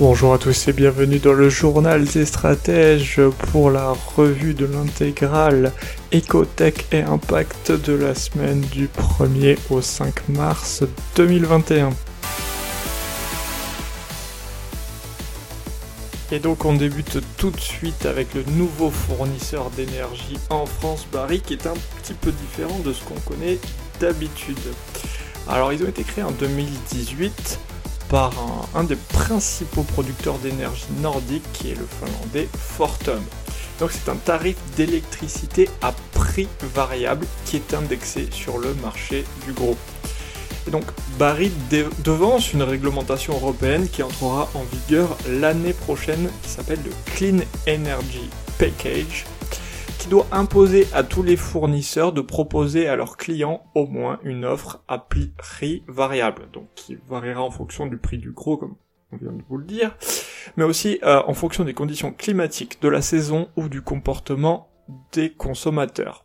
Bonjour à tous et bienvenue dans le journal des stratèges pour la revue de l'intégrale Ecotech et Impact de la semaine du 1er au 5 mars 2021. Et donc on débute tout de suite avec le nouveau fournisseur d'énergie en France, Barry, qui est un petit peu différent de ce qu'on connaît d'habitude. Alors ils ont été créés en 2018 par un, des principaux producteurs d'énergie nordique qui est le finlandais Fortum. Donc c'est un tarif d'électricité à prix variable qui est indexé sur le marché du groupe. Et donc Barry devance une réglementation européenne qui entrera en vigueur l'année prochaine qui s'appelle le Clean Energy Package doit imposer à tous les fournisseurs de proposer à leurs clients au moins une offre à prix variable, donc qui variera en fonction du prix du gros, comme on vient de vous le dire, mais aussi euh, en fonction des conditions climatiques, de la saison ou du comportement des consommateurs.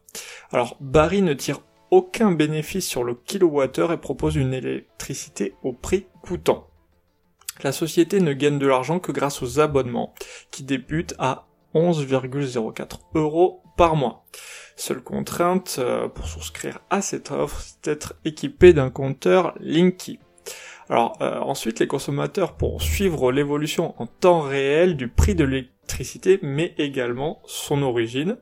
Alors Barry ne tire aucun bénéfice sur le kilowattheure et propose une électricité au prix coûtant. La société ne gagne de l'argent que grâce aux abonnements, qui débutent à 11,04 euros par mois. Seule contrainte euh, pour souscrire à cette offre, c'est d'être équipé d'un compteur Linky. Alors euh, ensuite, les consommateurs pourront suivre l'évolution en temps réel du prix de l'électricité, mais également son origine,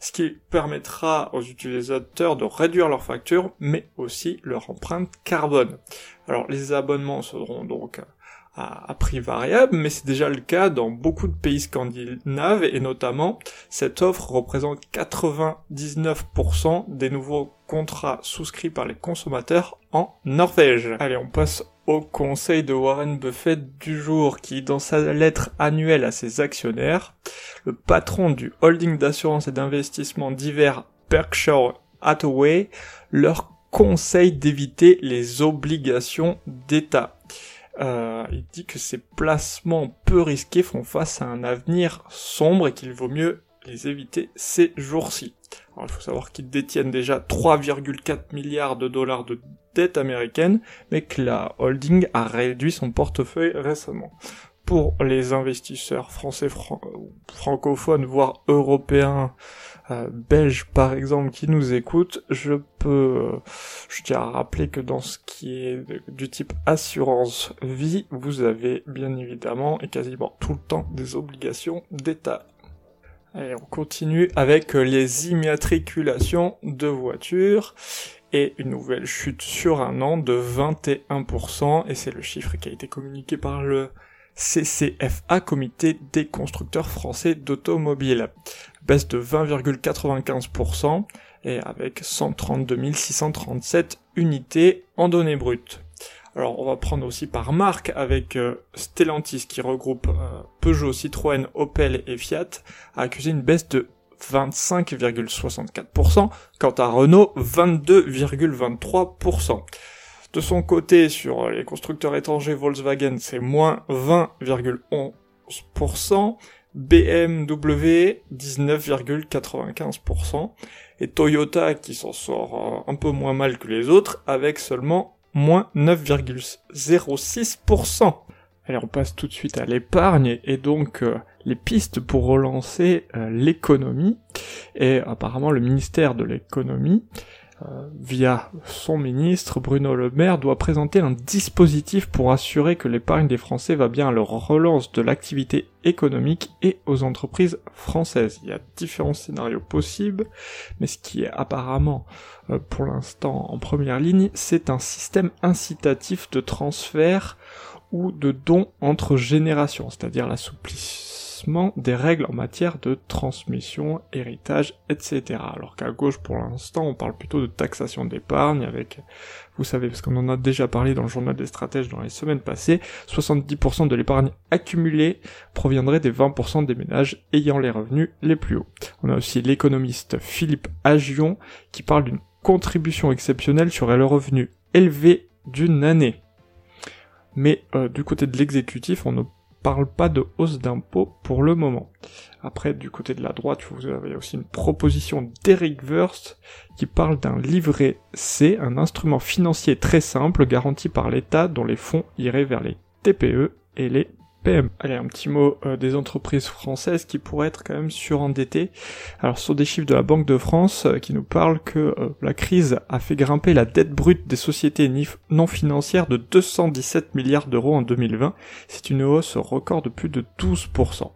ce qui permettra aux utilisateurs de réduire leur facture, mais aussi leur empreinte carbone. Alors les abonnements seront donc à, prix variable, mais c'est déjà le cas dans beaucoup de pays scandinaves et notamment cette offre représente 99% des nouveaux contrats souscrits par les consommateurs en Norvège. Allez, on passe au conseil de Warren Buffett du jour qui, dans sa lettre annuelle à ses actionnaires, le patron du holding d'assurance et d'investissement divers Berkshire Hathaway leur conseille d'éviter les obligations d'État. Euh, il dit que ces placements peu risqués font face à un avenir sombre et qu'il vaut mieux les éviter ces jours-ci. Il faut savoir qu'ils détiennent déjà 3,4 milliards de dollars de dette américaine, mais que la holding a réduit son portefeuille récemment. Pour les investisseurs français francophones, voire européens, euh, belges par exemple qui nous écoutent, je peux, je tiens à rappeler que dans ce qui est du type assurance vie, vous avez bien évidemment et quasiment tout le temps des obligations d'État. Allez, on continue avec les immatriculations de voitures et une nouvelle chute sur un an de 21% et c'est le chiffre qui a été communiqué par le CCFA, Comité des constructeurs français d'automobiles. Baisse de 20,95% et avec 132 637 unités en données brutes. Alors on va prendre aussi par marque avec euh, Stellantis qui regroupe euh, Peugeot, Citroën, Opel et Fiat a accusé une baisse de 25,64%, quant à Renault 22,23%. De son côté, sur les constructeurs étrangers Volkswagen, c'est moins 20,11%, BMW 19,95%, et Toyota qui s'en sort euh, un peu moins mal que les autres, avec seulement moins 9,06%. Allez, on passe tout de suite à l'épargne et donc euh, les pistes pour relancer euh, l'économie. Et apparemment le ministère de l'économie via son ministre, Bruno Le Maire, doit présenter un dispositif pour assurer que l'épargne des Français va bien à leur relance de l'activité économique et aux entreprises françaises. Il y a différents scénarios possibles, mais ce qui est apparemment euh, pour l'instant en première ligne, c'est un système incitatif de transfert ou de dons entre générations, c'est-à-dire l'assouplissement des règles en matière de transmission, héritage, etc. Alors qu'à gauche, pour l'instant, on parle plutôt de taxation d'épargne avec, vous savez, parce qu'on en a déjà parlé dans le journal des stratèges dans les semaines passées, 70% de l'épargne accumulée proviendrait des 20% des ménages ayant les revenus les plus hauts. On a aussi l'économiste Philippe Agion qui parle d'une contribution exceptionnelle sur le revenu élevé d'une année. Mais euh, du côté de l'exécutif, on ne parle pas de hausse d'impôts pour le moment. Après, du côté de la droite, vous avez aussi une proposition d'Eric Wurst qui parle d'un livret C, un instrument financier très simple garanti par l'État dont les fonds iraient vers les TPE et les Allez, un petit mot euh, des entreprises françaises qui pourraient être quand même surendettées. Alors, sont des chiffres de la Banque de France euh, qui nous parlent que euh, la crise a fait grimper la dette brute des sociétés non financières de 217 milliards d'euros en 2020. C'est une hausse record de plus de 12%.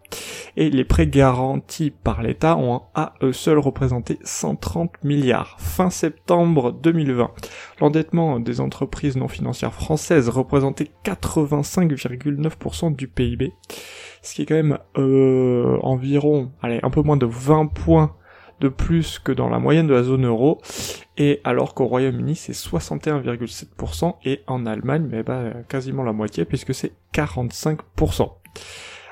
Et les prêts garantis par l'État ont à eux seuls représenté 130 milliards. Fin septembre 2020, l'endettement des entreprises non financières françaises représentait 85,9% du PIB, ce qui est quand même euh, environ, allez, un peu moins de 20 points de plus que dans la moyenne de la zone euro, et alors qu'au Royaume-Uni c'est 61,7% et en Allemagne, mais bah, quasiment la moitié puisque c'est 45%.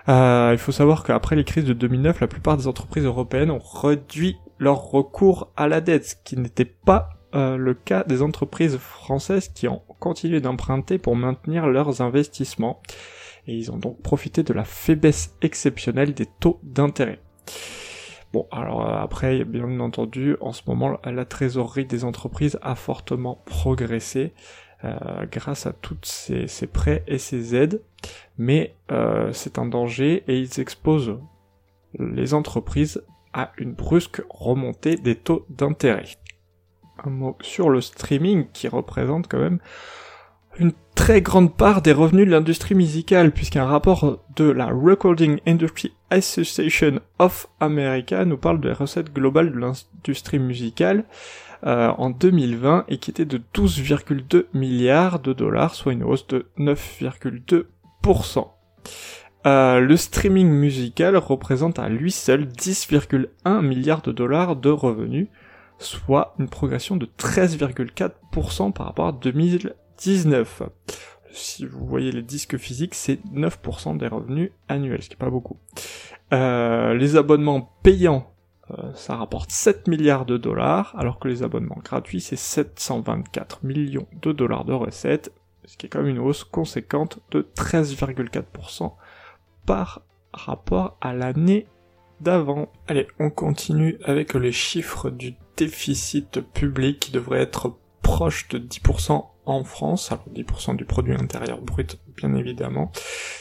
Euh, il faut savoir qu'après les crises de 2009, la plupart des entreprises européennes ont réduit leur recours à la dette, ce qui n'était pas euh, le cas des entreprises françaises qui ont continué d'emprunter pour maintenir leurs investissements et ils ont donc profité de la faiblesse exceptionnelle des taux d'intérêt. Bon, alors euh, après, bien entendu, en ce moment, la trésorerie des entreprises a fortement progressé euh, grâce à toutes ces, prêts et ces aides, mais euh, c'est un danger et ils exposent les entreprises à une brusque remontée des taux d'intérêt. Un mot sur le streaming qui représente quand même une très grande part des revenus de l'industrie musicale, puisqu'un rapport de la Recording Industry Association of America nous parle de la recette globale de l'industrie musicale euh, en 2020 et qui était de 12,2 milliards de dollars, soit une hausse de 9,2%. Euh, le streaming musical représente à lui seul 10,1 milliards de dollars de revenus, soit une progression de 13,4% par rapport à 2000 19. Si vous voyez les disques physiques, c'est 9% des revenus annuels, ce qui est pas beaucoup. Euh, les abonnements payants, ça rapporte 7 milliards de dollars, alors que les abonnements gratuits, c'est 724 millions de dollars de recettes, ce qui est quand même une hausse conséquente de 13,4% par rapport à l'année d'avant. Allez, on continue avec les chiffres du déficit public qui devrait être proche de 10% en France, alors 10% du produit intérieur brut bien évidemment.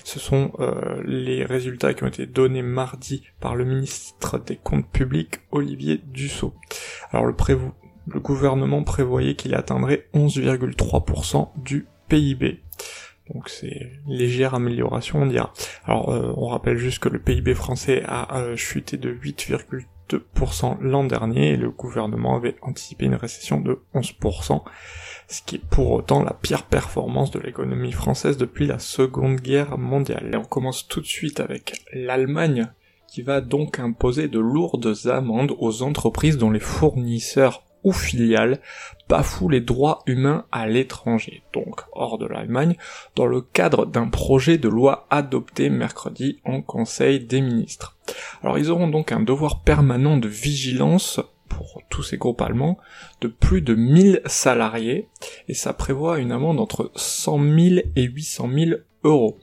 Ce sont euh, les résultats qui ont été donnés mardi par le ministre des Comptes Publics Olivier Dussault. Alors le, le gouvernement prévoyait qu'il atteindrait 11,3% du PIB. Donc c'est légère amélioration on dira. Alors euh, on rappelle juste que le PIB français a euh, chuté de 8,2% l'an dernier et le gouvernement avait anticipé une récession de 11% ce qui est pour autant la pire performance de l'économie française depuis la Seconde Guerre mondiale. Et on commence tout de suite avec l'Allemagne, qui va donc imposer de lourdes amendes aux entreprises dont les fournisseurs ou filiales bafouent les droits humains à l'étranger, donc hors de l'Allemagne, dans le cadre d'un projet de loi adopté mercredi en Conseil des ministres. Alors ils auront donc un devoir permanent de vigilance pour tous ces groupes allemands de plus de 1000 salariés et ça prévoit une amende entre 100 000 et 800 000 euros.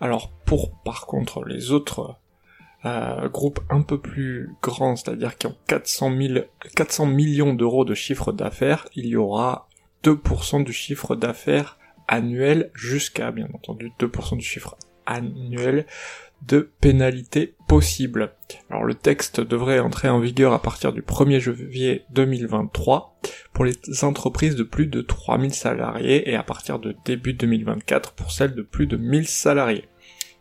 Alors pour par contre les autres euh, groupes un peu plus grands, c'est-à-dire qui ont 400, 400 millions d'euros de chiffre d'affaires, il y aura 2% du chiffre d'affaires annuel jusqu'à bien entendu 2% du chiffre annuel de pénalités possibles. Alors le texte devrait entrer en vigueur à partir du 1er janvier 2023 pour les entreprises de plus de 3000 salariés et à partir de début 2024 pour celles de plus de 1000 salariés.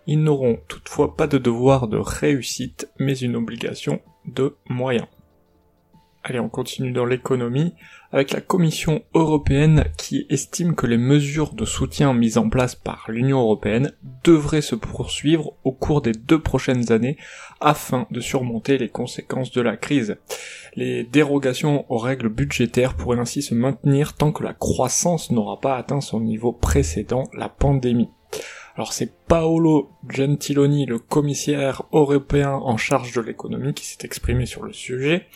Ils n'auront toutefois pas de devoir de réussite mais une obligation de moyens. Allez, on continue dans l'économie avec la Commission européenne qui estime que les mesures de soutien mises en place par l'Union européenne devraient se poursuivre au cours des deux prochaines années afin de surmonter les conséquences de la crise. Les dérogations aux règles budgétaires pourraient ainsi se maintenir tant que la croissance n'aura pas atteint son niveau précédent, la pandémie. Alors c'est Paolo Gentiloni, le commissaire européen en charge de l'économie, qui s'est exprimé sur le sujet,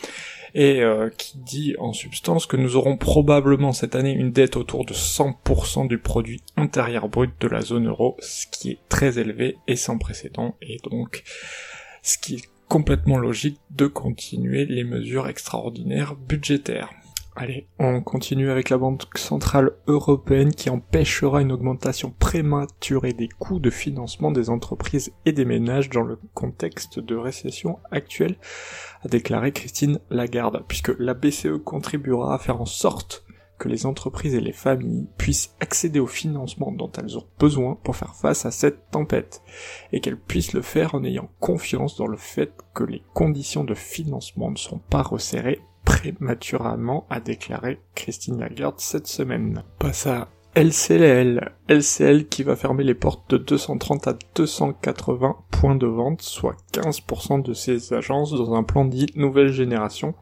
et euh, qui dit en substance que nous aurons probablement cette année une dette autour de 100% du produit intérieur brut de la zone euro, ce qui est très élevé et sans précédent, et donc ce qui est complètement logique de continuer les mesures extraordinaires budgétaires. Allez, on continue avec la Banque Centrale Européenne qui empêchera une augmentation prématurée des coûts de financement des entreprises et des ménages dans le contexte de récession actuelle, a déclaré Christine Lagarde, puisque la BCE contribuera à faire en sorte que les entreprises et les familles puissent accéder au financement dont elles ont besoin pour faire face à cette tempête, et qu'elles puissent le faire en ayant confiance dans le fait que les conditions de financement ne sont pas resserrées prématurément, a déclaré Christine Lagarde cette semaine. Passe à LCL, LCL qui va fermer les portes de 230 à 280 points de vente, soit 15% de ses agences dans un plan dit nouvelle génération.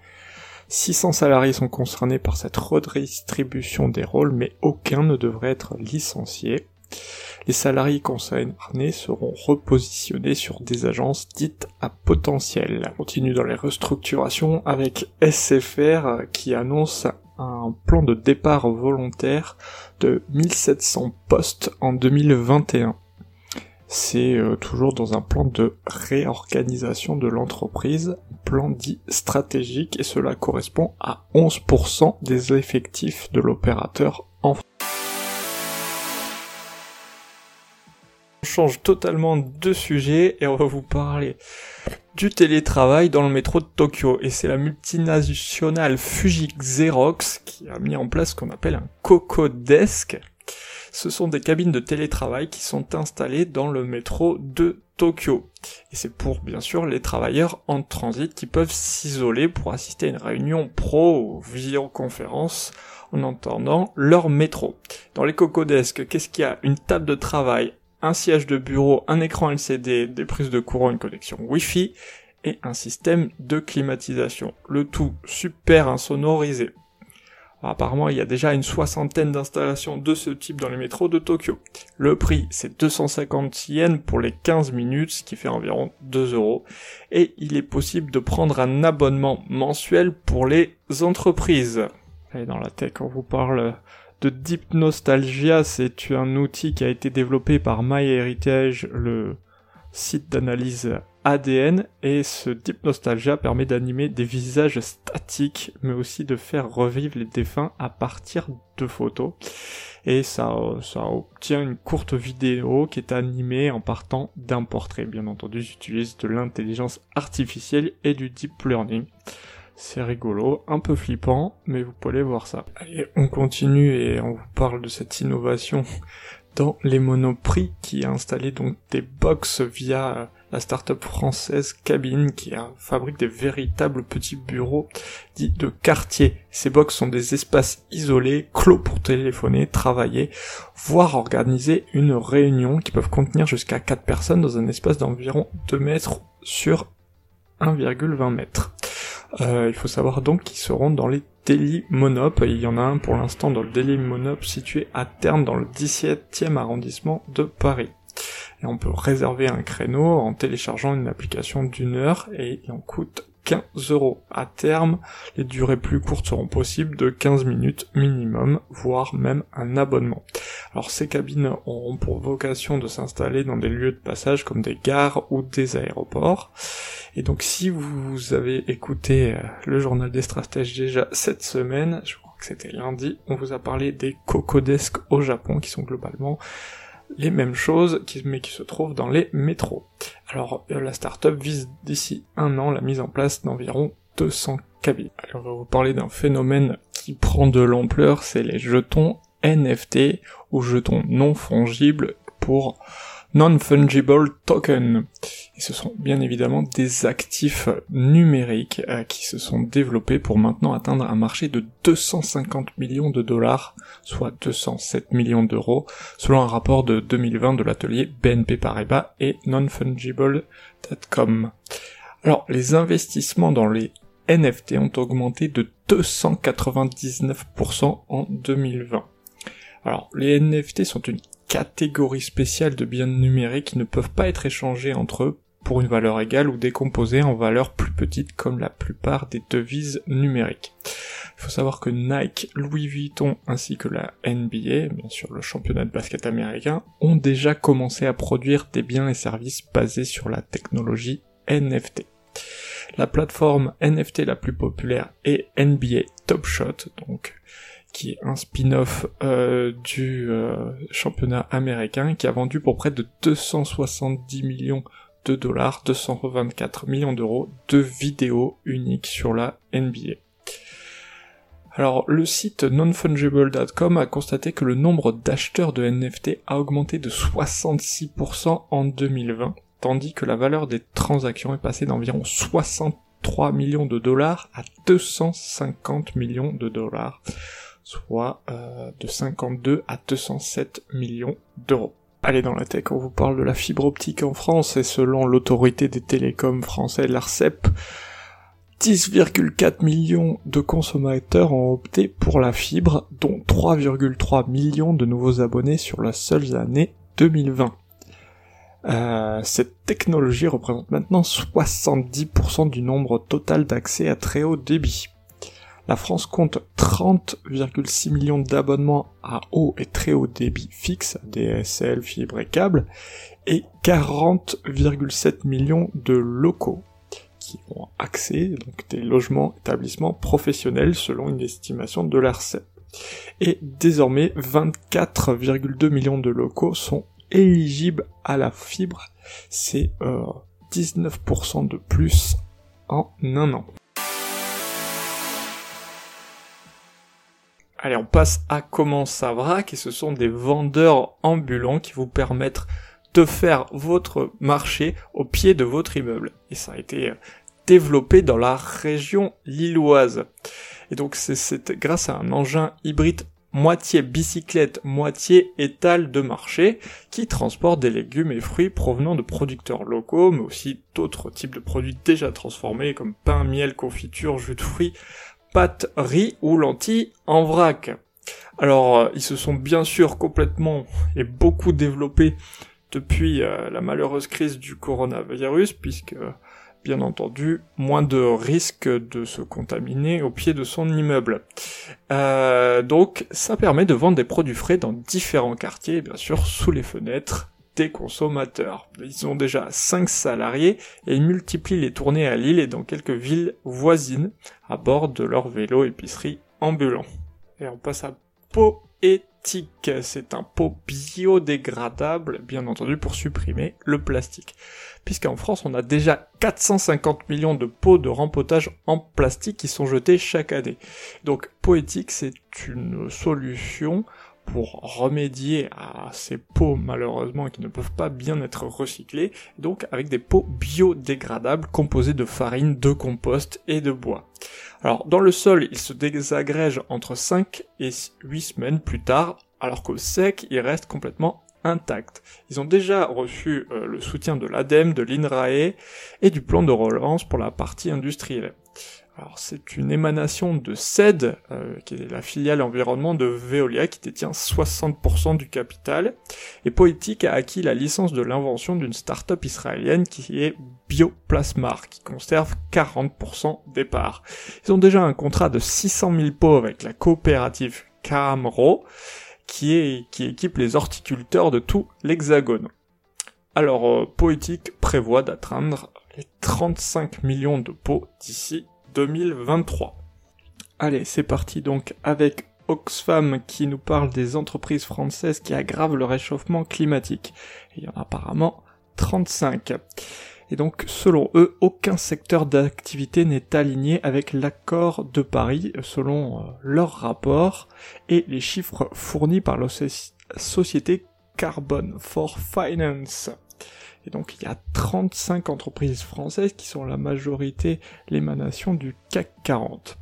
600 salariés sont concernés par cette redistribution des rôles, mais aucun ne devrait être licencié les salariés concernés seront repositionnés sur des agences dites à potentiel. On continue dans les restructurations avec SFR qui annonce un plan de départ volontaire de 1700 postes en 2021. C'est euh, toujours dans un plan de réorganisation de l'entreprise, plan dit stratégique, et cela correspond à 11% des effectifs de l'opérateur en France. Change totalement de sujet et on va vous parler du télétravail dans le métro de Tokyo. Et c'est la multinationale Fuji Xerox qui a mis en place ce qu'on appelle un Coco Desk. Ce sont des cabines de télétravail qui sont installées dans le métro de Tokyo. Et c'est pour bien sûr les travailleurs en transit qui peuvent s'isoler pour assister à une réunion pro ou visioconférence en entendant leur métro. Dans les Desk, qu'est-ce qu'il y a? Une table de travail, un siège de bureau, un écran LCD, des prises de courant, une connexion Wi-Fi et un système de climatisation. Le tout super insonorisé. apparemment, il y a déjà une soixantaine d'installations de ce type dans les métros de Tokyo. Le prix, c'est 250 yens pour les 15 minutes, ce qui fait environ 2 euros. Et il est possible de prendre un abonnement mensuel pour les entreprises. Et dans la tech, on vous parle de Deep Nostalgia, c'est un outil qui a été développé par MyHeritage, le site d'analyse ADN, et ce Deep Nostalgia permet d'animer des visages statiques, mais aussi de faire revivre les défunts à partir de photos. Et ça, ça obtient une courte vidéo qui est animée en partant d'un portrait. Bien entendu, j'utilise de l'intelligence artificielle et du deep learning. C'est rigolo, un peu flippant, mais vous pouvez voir ça. Allez, on continue et on vous parle de cette innovation dans les monoprix qui a installé donc des box via la start-up française Cabine qui fabrique des véritables petits bureaux dits de quartier. Ces box sont des espaces isolés, clos pour téléphoner, travailler, voire organiser une réunion qui peuvent contenir jusqu'à 4 personnes dans un espace d'environ 2 mètres sur 1,20 mètres. Euh, il faut savoir donc qu'ils seront dans les Daily Monop. Il y en a un pour l'instant dans le Daily Monop situé à Terne dans le 17e arrondissement de Paris. Et on peut réserver un créneau en téléchargeant une application d'une heure et il en coûte 15 euros. À terme, les durées plus courtes seront possibles de 15 minutes minimum, voire même un abonnement. Alors ces cabines auront pour vocation de s'installer dans des lieux de passage comme des gares ou des aéroports. Et donc si vous avez écouté euh, le journal des stratèges déjà cette semaine, je crois que c'était lundi, on vous a parlé des Cocodesk au Japon qui sont globalement les mêmes choses, mais qui se trouvent dans les métros. Alors, euh, la startup vise d'ici un an la mise en place d'environ 200 cabines. Alors, on va vous parler d'un phénomène qui prend de l'ampleur, c'est les jetons NFT, ou jetons non fongibles pour non-fungible token. Ce sont bien évidemment des actifs numériques euh, qui se sont développés pour maintenant atteindre un marché de 250 millions de dollars, soit 207 millions d'euros, selon un rapport de 2020 de l'atelier BNP Paribas et nonfungible.com. Alors, les investissements dans les NFT ont augmenté de 299% en 2020. Alors, les NFT sont une catégorie spéciale de biens numériques qui ne peuvent pas être échangés entre eux pour une valeur égale ou décomposée en valeurs plus petites comme la plupart des devises numériques. Il faut savoir que Nike, Louis Vuitton ainsi que la NBA, bien sûr le championnat de basket américain, ont déjà commencé à produire des biens et services basés sur la technologie NFT. La plateforme NFT la plus populaire est NBA Top Shot, donc qui est un spin-off euh, du euh, championnat américain, qui a vendu pour près de 270 millions de dollars, 224 millions d'euros de vidéos uniques sur la NBA. Alors, le site nonfungible.com a constaté que le nombre d'acheteurs de NFT a augmenté de 66% en 2020, tandis que la valeur des transactions est passée d'environ 63 millions de dollars à 250 millions de dollars, soit euh, de 52 à 207 millions d'euros. Allez dans la tech, on vous parle de la fibre optique en France et selon l'autorité des télécoms français, l'ARCEP, 10,4 millions de consommateurs ont opté pour la fibre, dont 3,3 millions de nouveaux abonnés sur la seule année 2020. Euh, cette technologie représente maintenant 70% du nombre total d'accès à très haut débit. La France compte 30,6 millions d'abonnements à haut et très haut débit fixe, DSL, fibre et câble, et 40,7 millions de locaux qui ont accès, donc des logements, établissements professionnels selon une estimation de l'ARCEP. Et désormais, 24,2 millions de locaux sont éligibles à la fibre. C'est euh, 19% de plus en un an. Allez, on passe à comment ça vrac et ce sont des vendeurs ambulants qui vous permettent de faire votre marché au pied de votre immeuble. Et ça a été euh, développé dans la région lilloise. Et donc c'est grâce à un engin hybride moitié bicyclette, moitié étal de marché, qui transporte des légumes et fruits provenant de producteurs locaux, mais aussi d'autres types de produits déjà transformés, comme pain, miel, confiture, jus de fruits, pâtes, riz ou lentilles en vrac. Alors, euh, ils se sont bien sûr complètement et beaucoup développés depuis euh, la malheureuse crise du coronavirus, puisque bien entendu moins de risques de se contaminer au pied de son immeuble. Euh, donc ça permet de vendre des produits frais dans différents quartiers, bien sûr sous les fenêtres consommateurs. Ils ont déjà 5 salariés et ils multiplient les tournées à Lille et dans quelques villes voisines à bord de leur vélo épicerie ambulant. Et on passe à Poétique. C'est un pot biodégradable, bien entendu, pour supprimer le plastique. Puisqu'en France, on a déjà 450 millions de pots de rempotage en plastique qui sont jetés chaque année. Donc, Poétique, c'est une solution pour remédier à ces pots malheureusement qui ne peuvent pas bien être recyclés, donc avec des pots biodégradables composés de farine, de compost et de bois. Alors dans le sol, ils se désagrègent entre 5 et 8 semaines plus tard, alors qu'au sec, ils restent complètement intacts. Ils ont déjà reçu euh, le soutien de l'ADEME, de l'INRAE et du plan de relance pour la partie industrielle. Alors c'est une émanation de CED, euh, qui est la filiale environnement de Veolia, qui détient 60% du capital, et Poetic a acquis la licence de l'invention d'une start-up israélienne qui est Bioplasmar, qui conserve 40% des parts. Ils ont déjà un contrat de 600 000 pots avec la coopérative Camro, qui, est, qui équipe les horticulteurs de tout l'hexagone. Alors, euh, Poetic prévoit d'atteindre les 35 millions de pots d'ici 2023. Allez, c'est parti donc avec Oxfam qui nous parle des entreprises françaises qui aggravent le réchauffement climatique. il y en a apparemment 35. Et donc, selon eux, aucun secteur d'activité n'est aligné avec l'accord de Paris, selon euh, leur rapport, et les chiffres fournis par la société Carbon for Finance. Et donc il y a 35 entreprises françaises qui sont la majorité l'émanation du CAC 40.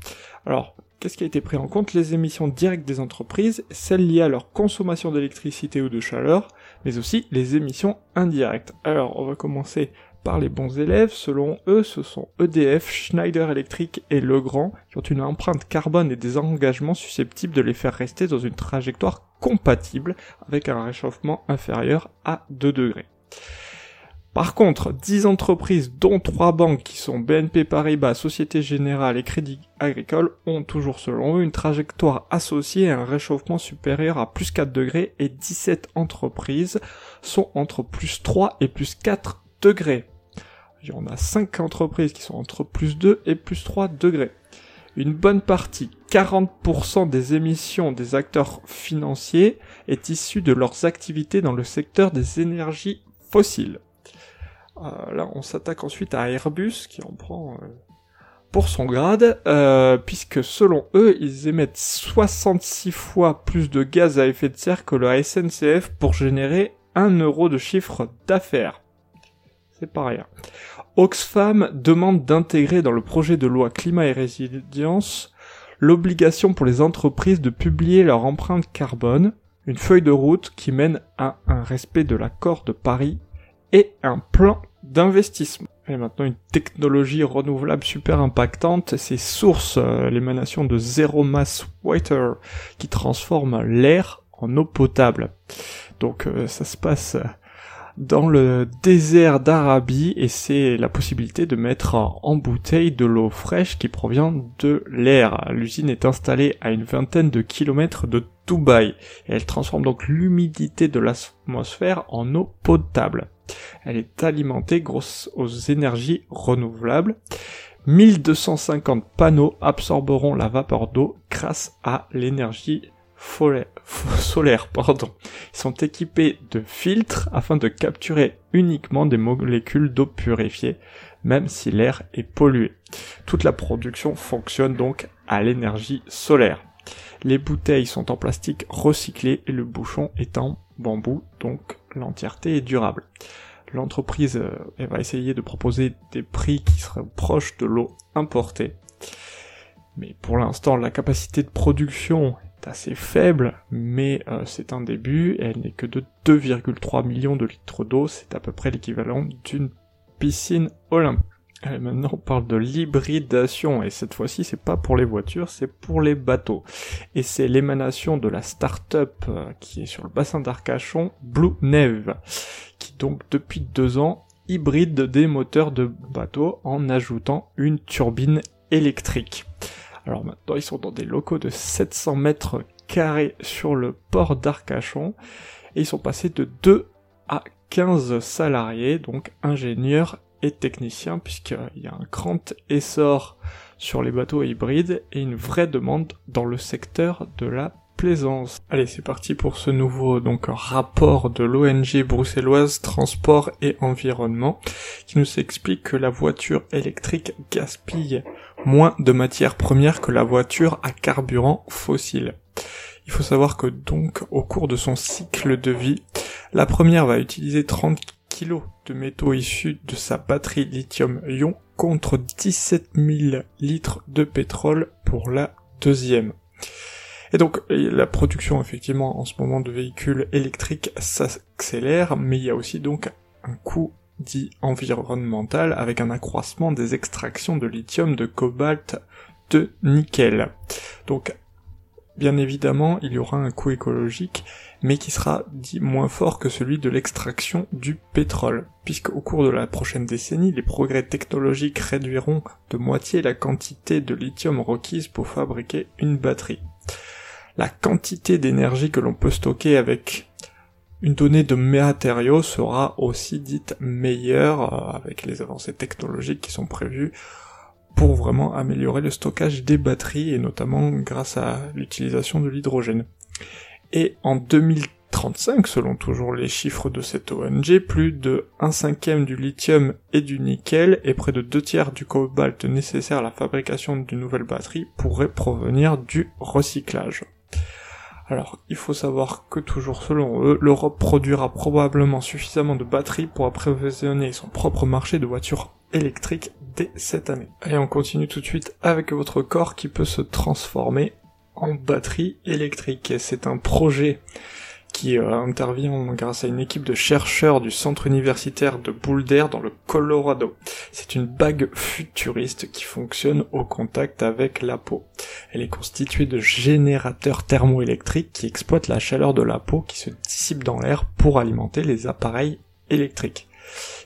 Alors, qu'est-ce qui a été pris en compte? Les émissions directes des entreprises, celles liées à leur consommation d'électricité ou de chaleur, mais aussi les émissions indirectes. Alors, on va commencer par les bons élèves. Selon eux, ce sont EDF, Schneider Electric et Legrand qui ont une empreinte carbone et des engagements susceptibles de les faire rester dans une trajectoire compatible avec un réchauffement inférieur à 2 degrés. Par contre, 10 entreprises, dont 3 banques qui sont BNP Paribas, Société Générale et Crédit Agricole, ont toujours selon eux une trajectoire associée à un réchauffement supérieur à plus 4 degrés et 17 entreprises sont entre plus 3 et plus 4 degrés. On a 5 entreprises qui sont entre plus 2 et plus 3 degrés. Une bonne partie, 40% des émissions des acteurs financiers est issue de leurs activités dans le secteur des énergies fossiles. Euh, là, on s'attaque ensuite à Airbus, qui en prend euh, pour son grade, euh, puisque selon eux, ils émettent 66 fois plus de gaz à effet de serre que la SNCF pour générer 1 euro de chiffre d'affaires. C'est pas rien. Oxfam demande d'intégrer dans le projet de loi climat et résilience l'obligation pour les entreprises de publier leur empreinte carbone, une feuille de route qui mène à un respect de l'accord de Paris et un plan d'investissement. Et maintenant une technologie renouvelable super impactante, c'est Source, euh, l'émanation de Zero Mass Water, qui transforme l'air en eau potable. Donc euh, ça se passe dans le désert d'Arabie et c'est la possibilité de mettre en bouteille de l'eau fraîche qui provient de l'air. L'usine est installée à une vingtaine de kilomètres de Dubaï et elle transforme donc l'humidité de l'atmosphère en eau potable. Elle est alimentée grâce aux énergies renouvelables. 1250 panneaux absorberont la vapeur d'eau grâce à l'énergie solaire. Ils sont équipés de filtres afin de capturer uniquement des molécules d'eau purifiée, même si l'air est pollué. Toute la production fonctionne donc à l'énergie solaire. Les bouteilles sont en plastique recyclé et le bouchon est en bambou, donc l'entièreté est durable. L'entreprise euh, va essayer de proposer des prix qui seraient proches de l'eau importée. Mais pour l'instant, la capacité de production est assez faible, mais euh, c'est un début, elle n'est que de 2,3 millions de litres d'eau, c'est à peu près l'équivalent d'une piscine olympique. Maintenant, on parle de l'hybridation, et cette fois-ci, c'est pas pour les voitures, c'est pour les bateaux. Et c'est l'émanation de la start-up euh, qui est sur le bassin d'Arcachon, Blue Neve, qui donc depuis deux ans hybride des moteurs de bateaux en ajoutant une turbine électrique. Alors maintenant, ils sont dans des locaux de 700 mètres carrés sur le port d'Arcachon, et ils sont passés de 2 à 15 salariés, donc ingénieurs et techniciens, puisqu'il y a un grand essor sur les bateaux hybrides et une vraie demande dans le secteur de la plaisance. Allez, c'est parti pour ce nouveau donc rapport de l'ONG bruxelloise Transport et Environnement qui nous explique que la voiture électrique gaspille moins de matières premières que la voiture à carburant fossile. Il faut savoir que donc au cours de son cycle de vie, la première va utiliser 30 kg de métaux issus de sa batterie lithium-ion contre 17 000 litres de pétrole pour la deuxième. Et donc la production effectivement en ce moment de véhicules électriques s'accélère, mais il y a aussi donc un coût dit environnemental avec un accroissement des extractions de lithium, de cobalt, de nickel. Donc bien évidemment il y aura un coût écologique mais qui sera dit moins fort que celui de l'extraction du pétrole, puisque au cours de la prochaine décennie, les progrès technologiques réduiront de moitié la quantité de lithium requise pour fabriquer une batterie. La quantité d'énergie que l'on peut stocker avec une donnée de matériaux sera aussi dite meilleure euh, avec les avancées technologiques qui sont prévues pour vraiment améliorer le stockage des batteries et notamment grâce à l'utilisation de l'hydrogène. Et en 2035, selon toujours les chiffres de cette ONG, plus de 1 cinquième du lithium et du nickel et près de 2 tiers du cobalt nécessaire à la fabrication d'une nouvelle batterie pourraient provenir du recyclage. Alors, il faut savoir que toujours selon eux, l'Europe produira probablement suffisamment de batteries pour approvisionner son propre marché de voitures électriques dès cette année. Et on continue tout de suite avec votre corps qui peut se transformer en batterie électrique. C'est un projet qui euh, intervient grâce à une équipe de chercheurs du centre universitaire de Boulder dans le Colorado. C'est une bague futuriste qui fonctionne au contact avec la peau. Elle est constituée de générateurs thermoélectriques qui exploitent la chaleur de la peau qui se dissipe dans l'air pour alimenter les appareils électriques.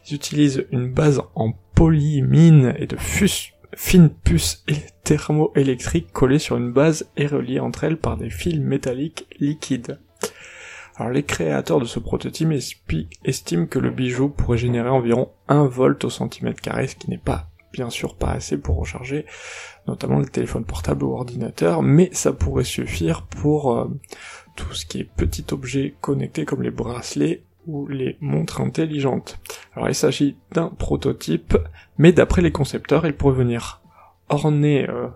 Ils utilisent une base en polymine et de fus fines puces thermoélectriques collées sur une base et reliées entre elles par des fils métalliques liquides. Alors les créateurs de ce prototype estiment que le bijou pourrait générer environ 1 volt au centimètre carré, ce qui n'est pas bien sûr pas assez pour recharger notamment le téléphone portable ou ordinateur, mais ça pourrait suffire pour euh, tout ce qui est petit objet connecté comme les bracelets ou les montres intelligentes. Alors il s'agit d'un prototype, mais d'après les concepteurs, il pourrait venir orner euh,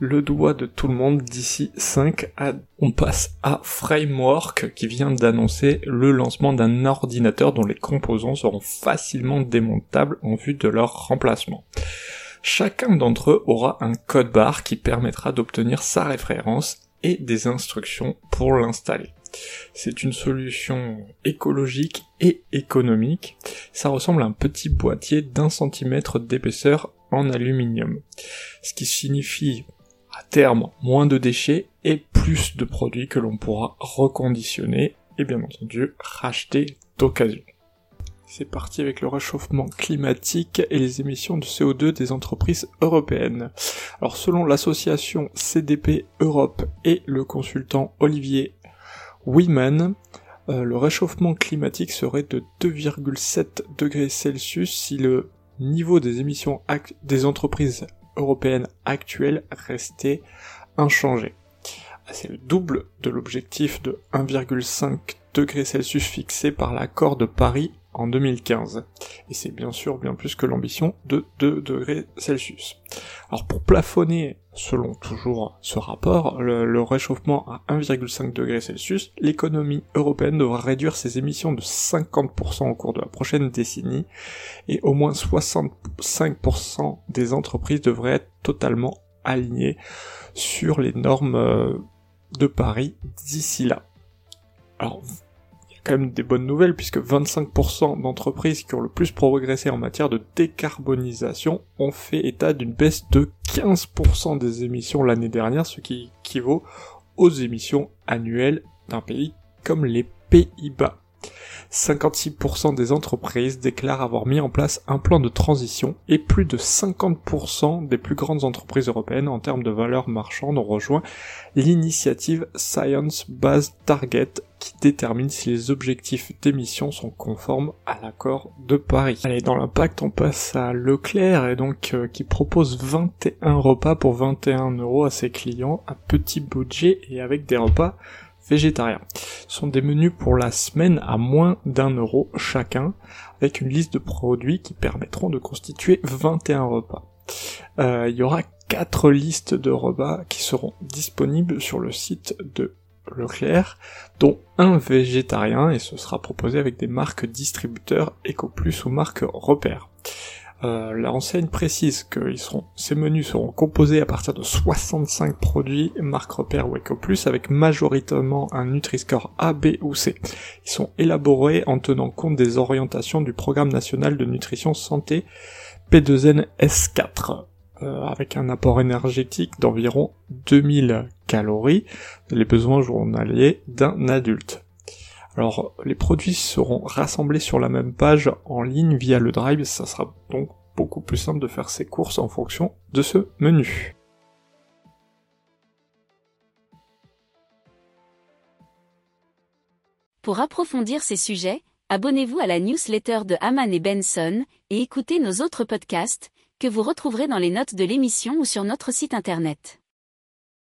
le doigt de tout le monde d'ici 5 à... On passe à Framework qui vient d'annoncer le lancement d'un ordinateur dont les composants seront facilement démontables en vue de leur remplacement. Chacun d'entre eux aura un code barre qui permettra d'obtenir sa référence et des instructions pour l'installer. C'est une solution écologique et économique. Ça ressemble à un petit boîtier d'un centimètre d'épaisseur en aluminium. Ce qui signifie à terme moins de déchets et plus de produits que l'on pourra reconditionner et bien entendu racheter d'occasion. C'est parti avec le réchauffement climatique et les émissions de CO2 des entreprises européennes. Alors selon l'association CDP Europe et le consultant Olivier Wiman, euh, le réchauffement climatique serait de 2,7 degrés Celsius si le niveau des émissions des entreprises européennes actuelles restait inchangé. Ah, c'est le double de l'objectif de 1,5 degrés Celsius fixé par l'accord de Paris en 2015. Et c'est bien sûr bien plus que l'ambition de 2 degrés Celsius. Alors pour plafonner, selon toujours ce rapport, le, réchauffement à 1,5 degrés Celsius, l'économie européenne devra réduire ses émissions de 50% au cours de la prochaine décennie, et au moins 65% des entreprises devraient être totalement alignées sur les normes euh, de Paris d'ici là. Alors, quand même des bonnes nouvelles puisque 25% d'entreprises qui ont le plus progressé en matière de décarbonisation ont fait état d'une baisse de 15% des émissions l'année dernière, ce qui équivaut aux émissions annuelles d'un pays comme les Pays-Bas. 56% des entreprises déclarent avoir mis en place un plan de transition et plus de 50% des plus grandes entreprises européennes en termes de valeur marchande ont rejoint l'initiative Science Based Target qui détermine si les objectifs d'émission sont conformes à l'accord de Paris. Allez, dans l'impact, on passe à Leclerc et donc euh, qui propose 21 repas pour 21 euros à ses clients à petit budget et avec des repas végétariens. Ce sont des menus pour la semaine à moins d'un euro chacun, avec une liste de produits qui permettront de constituer 21 repas. Euh, il y aura quatre listes de repas qui seront disponibles sur le site de Leclerc, dont un végétarien, et ce sera proposé avec des marques distributeurs EcoPlus ou marques repères. Euh, L'enseigne précise que seront, ces menus seront composés à partir de 65 produits marque repère ou EcoPlus avec majoritairement un Nutri-Score A, B ou C. Ils sont élaborés en tenant compte des orientations du Programme national de nutrition santé P2N S4 euh, avec un apport énergétique d'environ 2000 calories, les besoins journaliers d'un adulte. Alors, les produits seront rassemblés sur la même page en ligne via le Drive, ça sera donc beaucoup plus simple de faire ses courses en fonction de ce menu. Pour approfondir ces sujets, abonnez-vous à la newsletter de Haman et Benson et écoutez nos autres podcasts que vous retrouverez dans les notes de l'émission ou sur notre site internet.